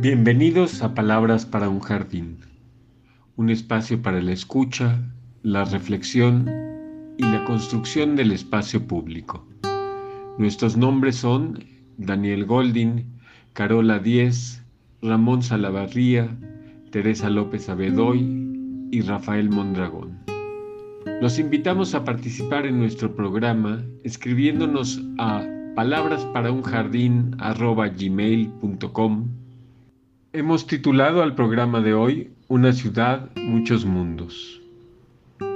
Bienvenidos a Palabras para un Jardín, un espacio para la escucha, la reflexión y la construcción del espacio público. Nuestros nombres son Daniel Goldin, Carola Díez, Ramón Salavarría, Teresa López Abedoy y Rafael Mondragón. Los invitamos a participar en nuestro programa escribiéndonos a palabrasparaunjardín.com. Hemos titulado al programa de hoy Una ciudad, muchos mundos.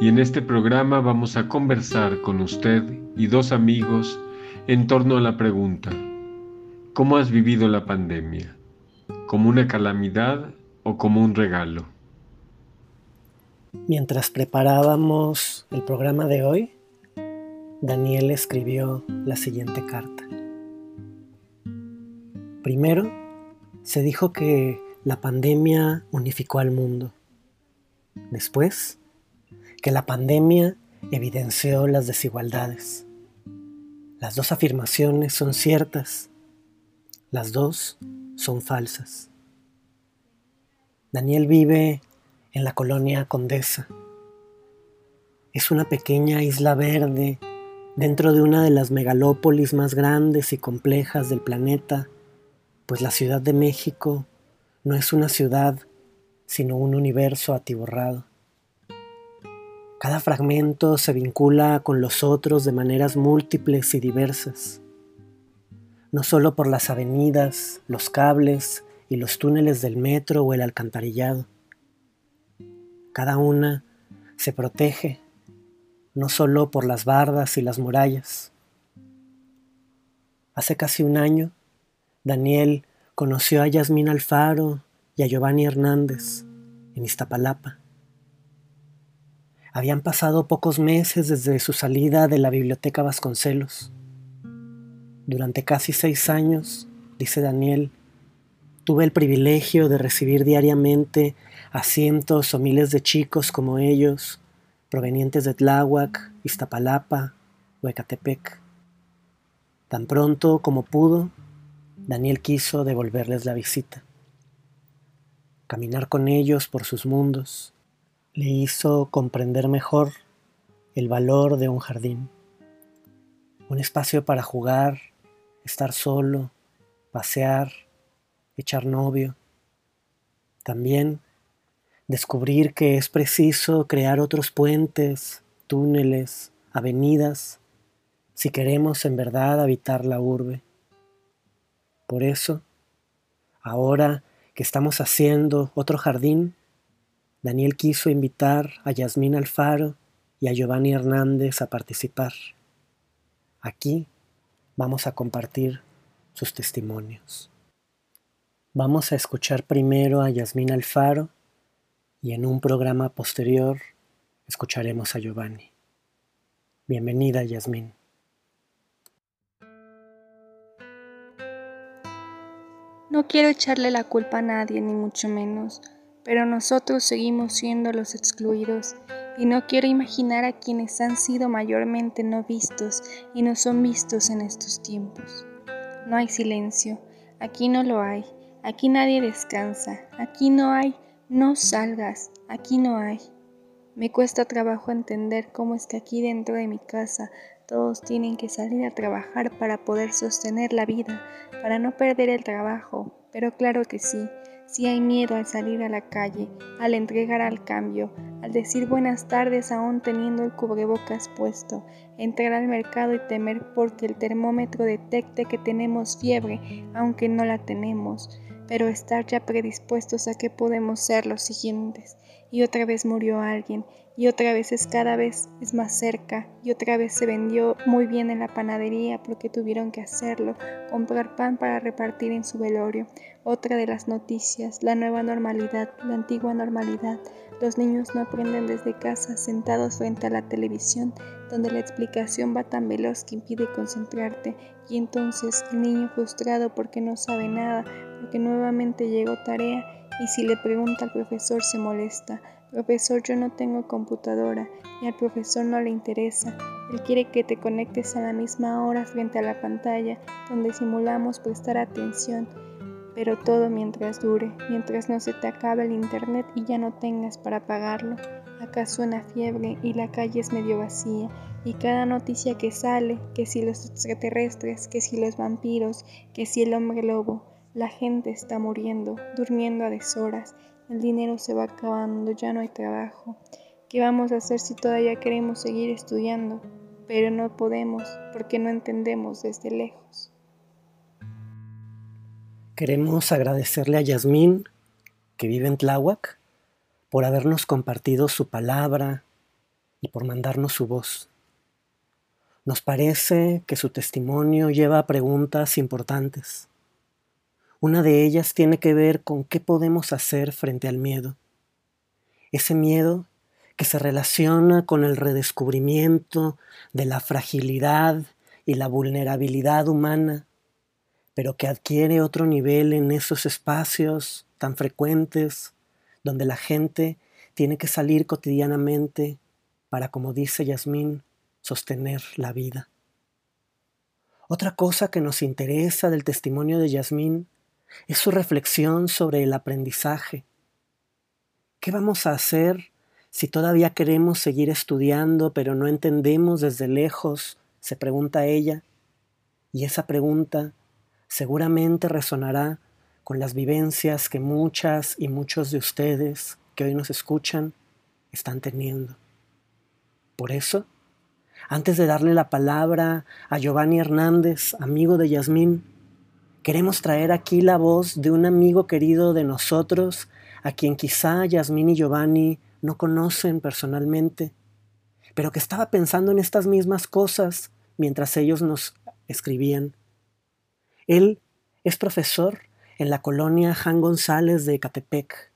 Y en este programa vamos a conversar con usted y dos amigos en torno a la pregunta, ¿cómo has vivido la pandemia? ¿Como una calamidad o como un regalo? Mientras preparábamos el programa de hoy, Daniel escribió la siguiente carta. Primero, se dijo que la pandemia unificó al mundo. Después, que la pandemia evidenció las desigualdades. Las dos afirmaciones son ciertas, las dos son falsas. Daniel vive en la colonia Condesa. Es una pequeña isla verde dentro de una de las megalópolis más grandes y complejas del planeta, pues la Ciudad de México no es una ciudad, sino un universo atiborrado. Cada fragmento se vincula con los otros de maneras múltiples y diversas, no solo por las avenidas, los cables y los túneles del metro o el alcantarillado. Cada una se protege, no solo por las bardas y las murallas. Hace casi un año, Daniel conoció a Yasmín Alfaro y a Giovanni Hernández en Iztapalapa. Habían pasado pocos meses desde su salida de la Biblioteca Vasconcelos. Durante casi seis años, dice Daniel, tuve el privilegio de recibir diariamente a cientos o miles de chicos como ellos, provenientes de Tláhuac, Iztapalapa o Ecatepec. Tan pronto como pudo, Daniel quiso devolverles la visita. Caminar con ellos por sus mundos le hizo comprender mejor el valor de un jardín, un espacio para jugar, estar solo, pasear, echar novio. También descubrir que es preciso crear otros puentes, túneles, avenidas, si queremos en verdad habitar la urbe. Por eso, ahora que estamos haciendo otro jardín, Daniel quiso invitar a Yasmín Alfaro y a Giovanni Hernández a participar. Aquí vamos a compartir sus testimonios. Vamos a escuchar primero a Yasmín Alfaro y en un programa posterior escucharemos a Giovanni. Bienvenida, Yasmín. No quiero echarle la culpa a nadie, ni mucho menos, pero nosotros seguimos siendo los excluidos y no quiero imaginar a quienes han sido mayormente no vistos y no son vistos en estos tiempos. No hay silencio, aquí no lo hay, aquí nadie descansa, aquí no hay, no salgas, aquí no hay. Me cuesta trabajo entender cómo es que aquí dentro de mi casa todos tienen que salir a trabajar para poder sostener la vida, para no perder el trabajo, pero claro que sí, si hay miedo al salir a la calle, al entregar al cambio, al decir buenas tardes aún teniendo el cubrebocas puesto, entrar al mercado y temer porque el termómetro detecte que tenemos fiebre, aunque no la tenemos, pero estar ya predispuestos a que podemos ser los siguientes. Y otra vez murió alguien, y otra vez es cada vez es más cerca y otra vez se vendió muy bien en la panadería porque tuvieron que hacerlo, comprar pan para repartir en su velorio. Otra de las noticias, la nueva normalidad, la antigua normalidad. Los niños no aprenden desde casa sentados frente a la televisión, donde la explicación va tan veloz que impide concentrarte y entonces el niño frustrado porque no sabe nada, porque nuevamente llegó tarea y si le pregunta al profesor se molesta Profesor, yo no tengo computadora y al profesor no le interesa. Él quiere que te conectes a la misma hora frente a la pantalla donde simulamos prestar atención. pero todo mientras dure, mientras no se te acabe el internet y ya no tengas para pagarlo. Acá suena fiebre y la calle es medio vacía, y cada noticia que sale, que si los extraterrestres, que si los vampiros, que si el hombre lobo, la gente está muriendo, durmiendo a deshoras, el dinero se va acabando, ya no hay trabajo. ¿Qué vamos a hacer si todavía queremos seguir estudiando? Pero no podemos porque no entendemos desde lejos. Queremos agradecerle a Yasmín, que vive en Tláhuac, por habernos compartido su palabra y por mandarnos su voz. Nos parece que su testimonio lleva preguntas importantes. Una de ellas tiene que ver con qué podemos hacer frente al miedo. Ese miedo que se relaciona con el redescubrimiento de la fragilidad y la vulnerabilidad humana, pero que adquiere otro nivel en esos espacios tan frecuentes donde la gente tiene que salir cotidianamente para, como dice Yasmín, sostener la vida. Otra cosa que nos interesa del testimonio de Yasmín es su reflexión sobre el aprendizaje. ¿Qué vamos a hacer si todavía queremos seguir estudiando pero no entendemos desde lejos? se pregunta ella. Y esa pregunta seguramente resonará con las vivencias que muchas y muchos de ustedes que hoy nos escuchan están teniendo. Por eso, antes de darle la palabra a Giovanni Hernández, amigo de Yasmín, queremos traer aquí la voz de un amigo querido de nosotros, a quien quizá Yasmín y Giovanni no conocen personalmente, pero que estaba pensando en estas mismas cosas mientras ellos nos escribían. Él es profesor en la colonia Jan González de Catepec.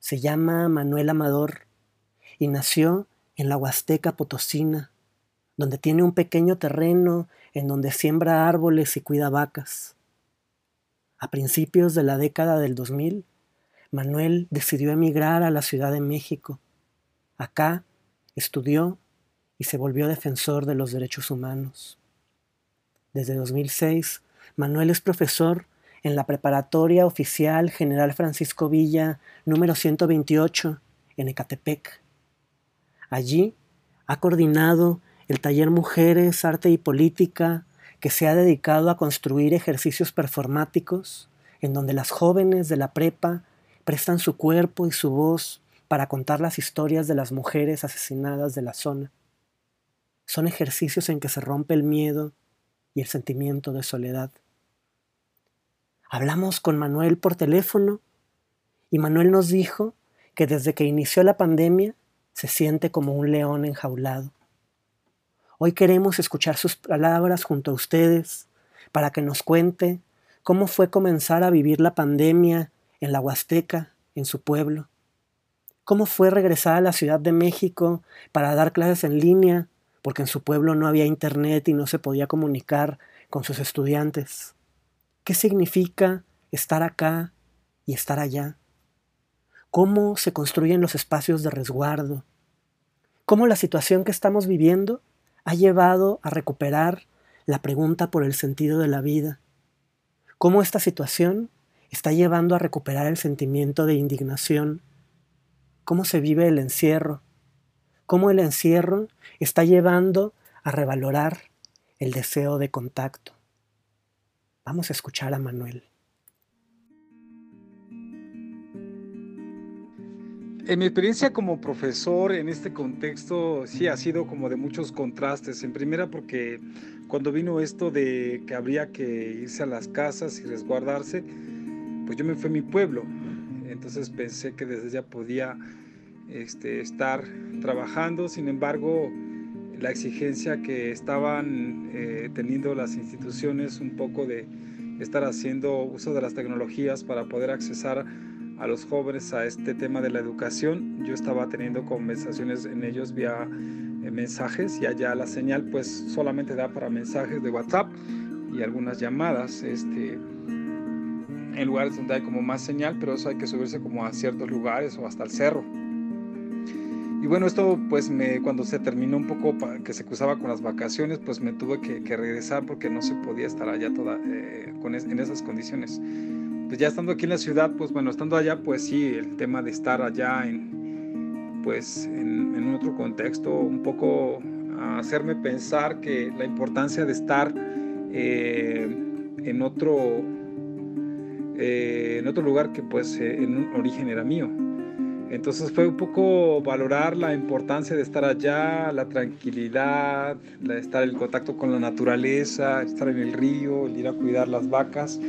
Se llama Manuel Amador y nació en la Huasteca Potosina, donde tiene un pequeño terreno en donde siembra árboles y cuida vacas. A principios de la década del 2000, Manuel decidió emigrar a la Ciudad de México. Acá estudió y se volvió defensor de los derechos humanos. Desde 2006 Manuel es profesor en la Preparatoria Oficial General Francisco Villa número 128 en Ecatepec. Allí ha coordinado el taller Mujeres, Arte y Política, que se ha dedicado a construir ejercicios performáticos en donde las jóvenes de la prepa prestan su cuerpo y su voz para contar las historias de las mujeres asesinadas de la zona. Son ejercicios en que se rompe el miedo y el sentimiento de soledad. Hablamos con Manuel por teléfono y Manuel nos dijo que desde que inició la pandemia se siente como un león enjaulado. Hoy queremos escuchar sus palabras junto a ustedes para que nos cuente cómo fue comenzar a vivir la pandemia en la Huasteca, en su pueblo. Cómo fue regresar a la Ciudad de México para dar clases en línea, porque en su pueblo no había internet y no se podía comunicar con sus estudiantes. ¿Qué significa estar acá y estar allá? ¿Cómo se construyen los espacios de resguardo? ¿Cómo la situación que estamos viviendo ha llevado a recuperar la pregunta por el sentido de la vida? ¿Cómo esta situación está llevando a recuperar el sentimiento de indignación? ¿Cómo se vive el encierro? ¿Cómo el encierro está llevando a revalorar el deseo de contacto? Vamos a escuchar a Manuel. En mi experiencia como profesor en este contexto sí ha sido como de muchos contrastes. En primera porque cuando vino esto de que habría que irse a las casas y resguardarse, pues yo me fui a mi pueblo. Entonces pensé que desde ya podía este, estar trabajando. Sin embargo, la exigencia que estaban eh, teniendo las instituciones un poco de estar haciendo uso de las tecnologías para poder accesar a los jóvenes a este tema de la educación. Yo estaba teniendo conversaciones en ellos vía eh, mensajes y allá la señal pues solamente da para mensajes de WhatsApp y algunas llamadas este, en lugares donde hay como más señal, pero eso hay que subirse como a ciertos lugares o hasta el cerro. Y bueno, esto pues me, cuando se terminó un poco que se cruzaba con las vacaciones, pues me tuve que, regresar porque no se podía estar allá toda, eh, con en esas condiciones. Pues ya estando aquí en la ciudad, pues bueno, estando allá, pues sí, el tema de estar allá en, pues en, en otro contexto, un poco hacerme pensar que la importancia de estar eh, en otro eh, en otro lugar que pues eh, en un origen era mío. Entonces fue un poco valorar la importancia de estar allá, la tranquilidad, de estar en contacto con la naturaleza, estar en el río, el ir a cuidar las vacas.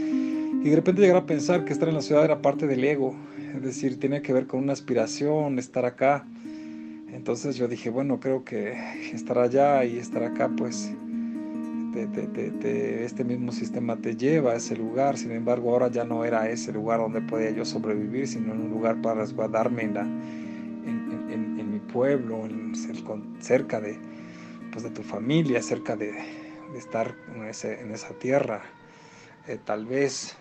Y de repente llegar a pensar que estar en la ciudad era parte del ego, es decir, tenía que ver con una aspiración, estar acá. Entonces yo dije, bueno, creo que estar allá y estar acá, pues este mismo sistema te lleva a ese lugar. Sin embargo, ahora ya no era ese lugar donde podía yo sobrevivir, sino en un lugar para resguardarme en, la, en, mi pueblo, cerca de, pues, de tu familia, cerca de, estar en, en, esa tierra, eh, tal vez.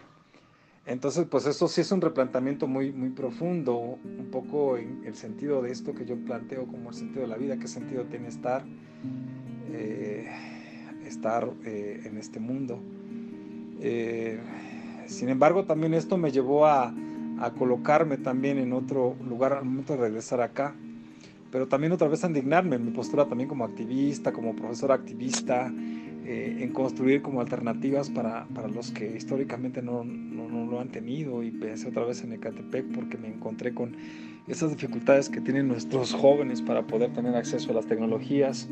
Entonces, pues eso sí es un replanteamiento muy, muy profundo, un poco en el sentido de esto que yo planteo como el sentido de la vida, qué sentido tiene estar, eh, estar eh, en este mundo. Eh, sin embargo, también esto me llevó a, colocarme también en otro lugar al momento de regresar acá, pero también otra vez a indignarme en mi postura también como activista, como profesor activista, eh, en construir como alternativas para, para los que históricamente no, no, no, lo han tenido y pensé otra vez en Ecatepec porque me encontré con esas dificultades que tienen nuestros jóvenes para poder tener acceso a las tecnologías,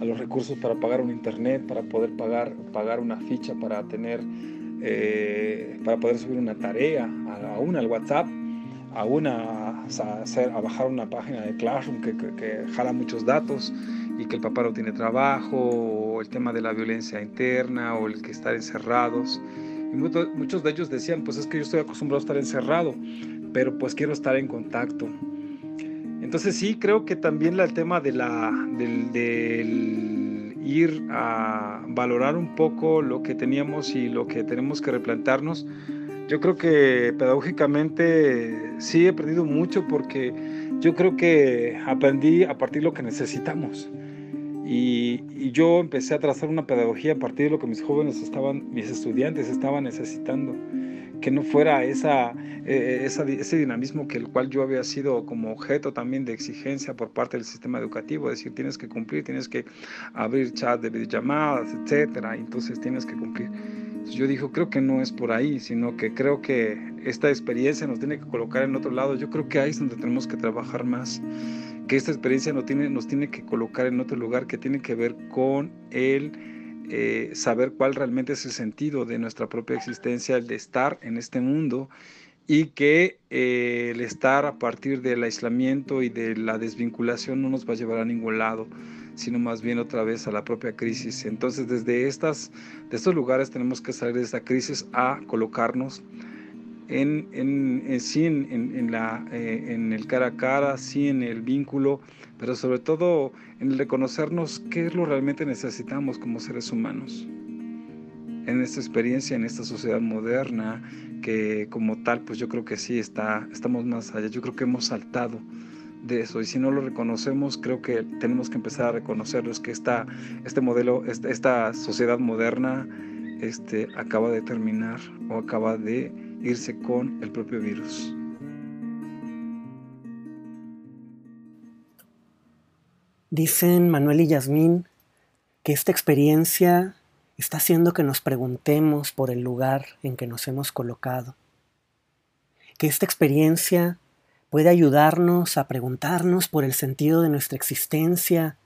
a los recursos para pagar un internet, para poder pagar, pagar una ficha, para tener, eh, para poder subir una tarea, a, una al WhatsApp, a una a, hacer, a bajar una página de Classroom que, que, que jala muchos datos y que el papá no tiene trabajo, el tema de la violencia interna, o el que estar encerrados. Y muchos, de ellos decían, pues es que yo estoy acostumbrado a estar encerrado, pero pues quiero estar en contacto. Entonces sí, creo que también el tema de la, del, del ir a valorar un poco lo que teníamos y lo que tenemos que replantarnos, yo creo que pedagógicamente sí he aprendido mucho porque yo creo que aprendí a partir de lo que necesitamos. Y, yo empecé a trazar una pedagogía a partir de lo que mis jóvenes estaban, mis estudiantes estaban necesitando, que no fuera esa, eh, ese dinamismo que el cual yo había sido como objeto también de exigencia por parte del sistema educativo, es decir, tienes que cumplir, tienes que abrir chat de videollamadas, etcétera, entonces tienes que cumplir. yo dije, creo que no es por ahí, sino que creo que esta experiencia nos tiene que colocar en otro lado. Yo creo que ahí es donde tenemos que trabajar más que esta experiencia nos tiene, nos tiene que colocar en otro lugar que tiene que ver con el eh, saber cuál realmente es el sentido de nuestra propia existencia, el de estar en este mundo y que eh, el estar a partir del aislamiento y de la desvinculación no nos va a llevar a ningún lado, sino más bien otra vez a la propia crisis. Entonces desde estas, de estos lugares tenemos que salir de esta crisis a colocarnos en, en, sí en, la, eh, en el cara a cara, sí en el vínculo, pero sobre todo en el reconocernos qué es lo realmente necesitamos como seres humanos. En esta experiencia, en esta sociedad moderna, que como tal, pues yo creo que sí está, estamos más allá. Yo creo que hemos saltado de eso y si no lo reconocemos, creo que tenemos que empezar a reconocerlos que esta, este modelo, esta, esta sociedad moderna, este, acaba de terminar o acaba de irse con el propio virus. Dicen Manuel y Yasmín que esta experiencia está haciendo que nos preguntemos por el lugar en que nos hemos colocado. Que esta experiencia puede ayudarnos a preguntarnos por el sentido de nuestra existencia,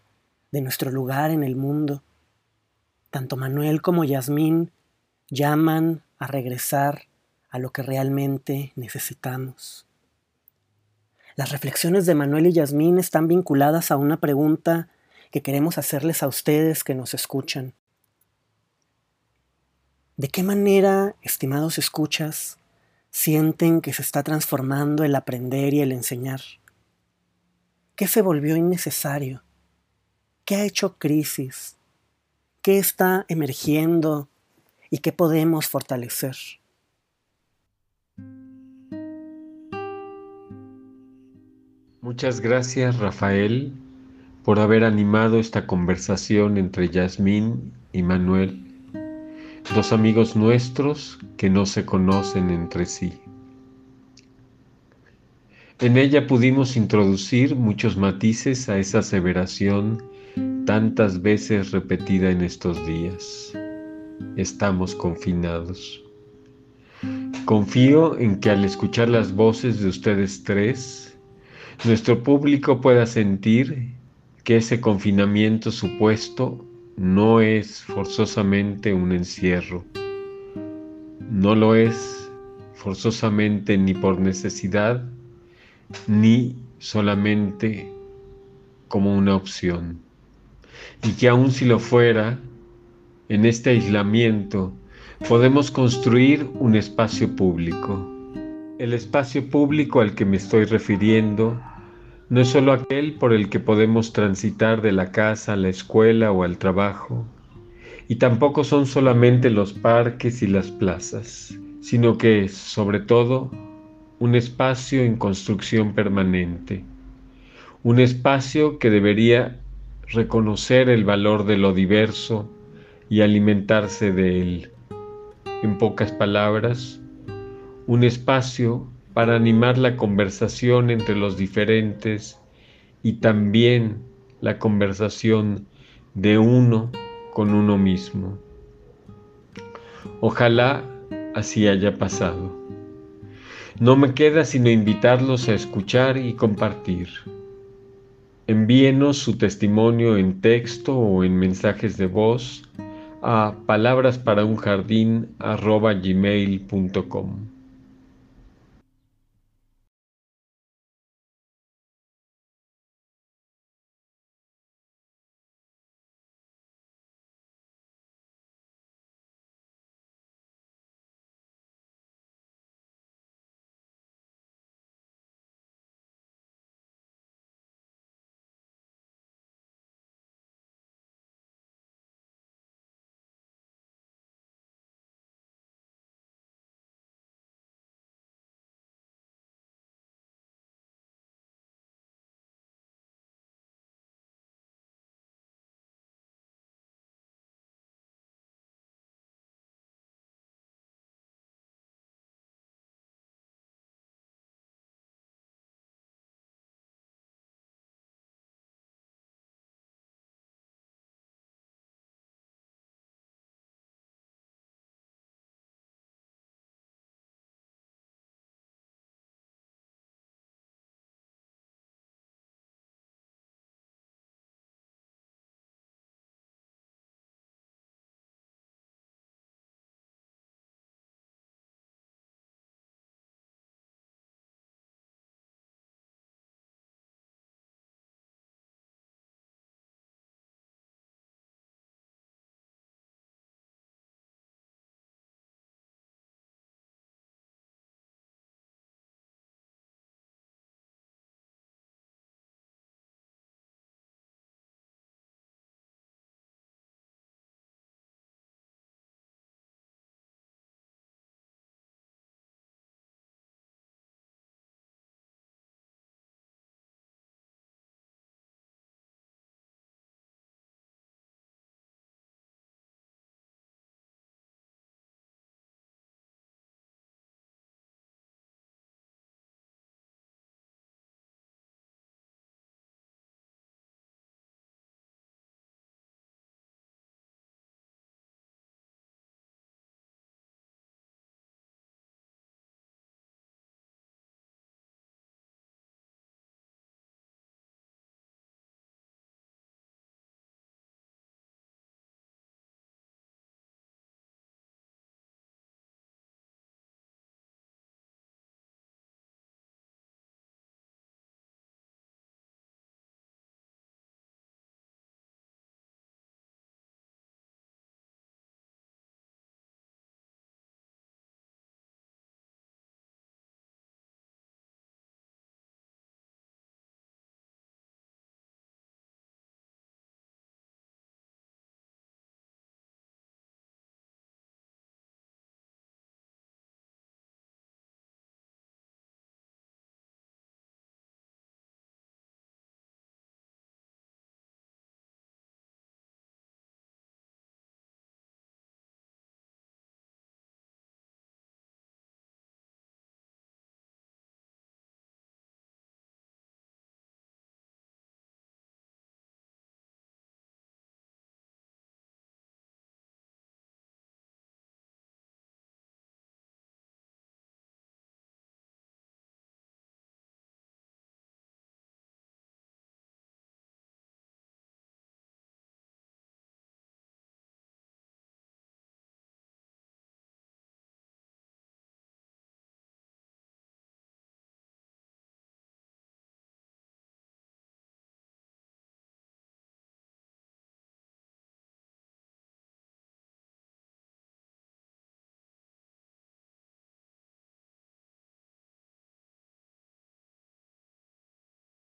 de nuestro lugar en el mundo. Tanto Manuel como Yasmín llaman a regresar a lo que realmente necesitamos. Las reflexiones de Manuel y Yasmín están vinculadas a una pregunta que queremos hacerles a ustedes que nos escuchan. ¿De qué manera, estimados escuchas, sienten que se está transformando el aprender y el enseñar? ¿Qué se volvió innecesario? ¿Qué ha hecho crisis? ¿Qué está emergiendo y qué podemos fortalecer? Muchas gracias Rafael por haber animado esta conversación entre Yasmín y Manuel. dos amigos nuestros que no se conocen entre sí. En ella pudimos introducir muchos matices a esa aseveración tantas veces repetida en estos días. Estamos confinados. Confío en que al escuchar las voces de ustedes tres, nuestro público pueda sentir que ese confinamiento supuesto no es forzosamente un encierro. No lo es forzosamente ni por necesidad, ni solamente como una opción. Y que aun si lo fuera, en este aislamiento podemos construir un espacio público. El espacio público al que me estoy refiriendo no es solo aquel por el que podemos transitar de la casa a la escuela o al trabajo, y tampoco son solamente los parques y las plazas, sino que es, sobre todo, un espacio en construcción permanente, un espacio que debería reconocer el valor de lo diverso y alimentarse de él. En pocas palabras, un espacio para animar la conversación entre los diferentes y también la conversación de uno con uno mismo. Ojalá así haya pasado. No me queda sino invitarlos a escuchar y compartir. Envíenos su testimonio en texto o en mensajes de voz a palabrasparaunjardín.gmail.com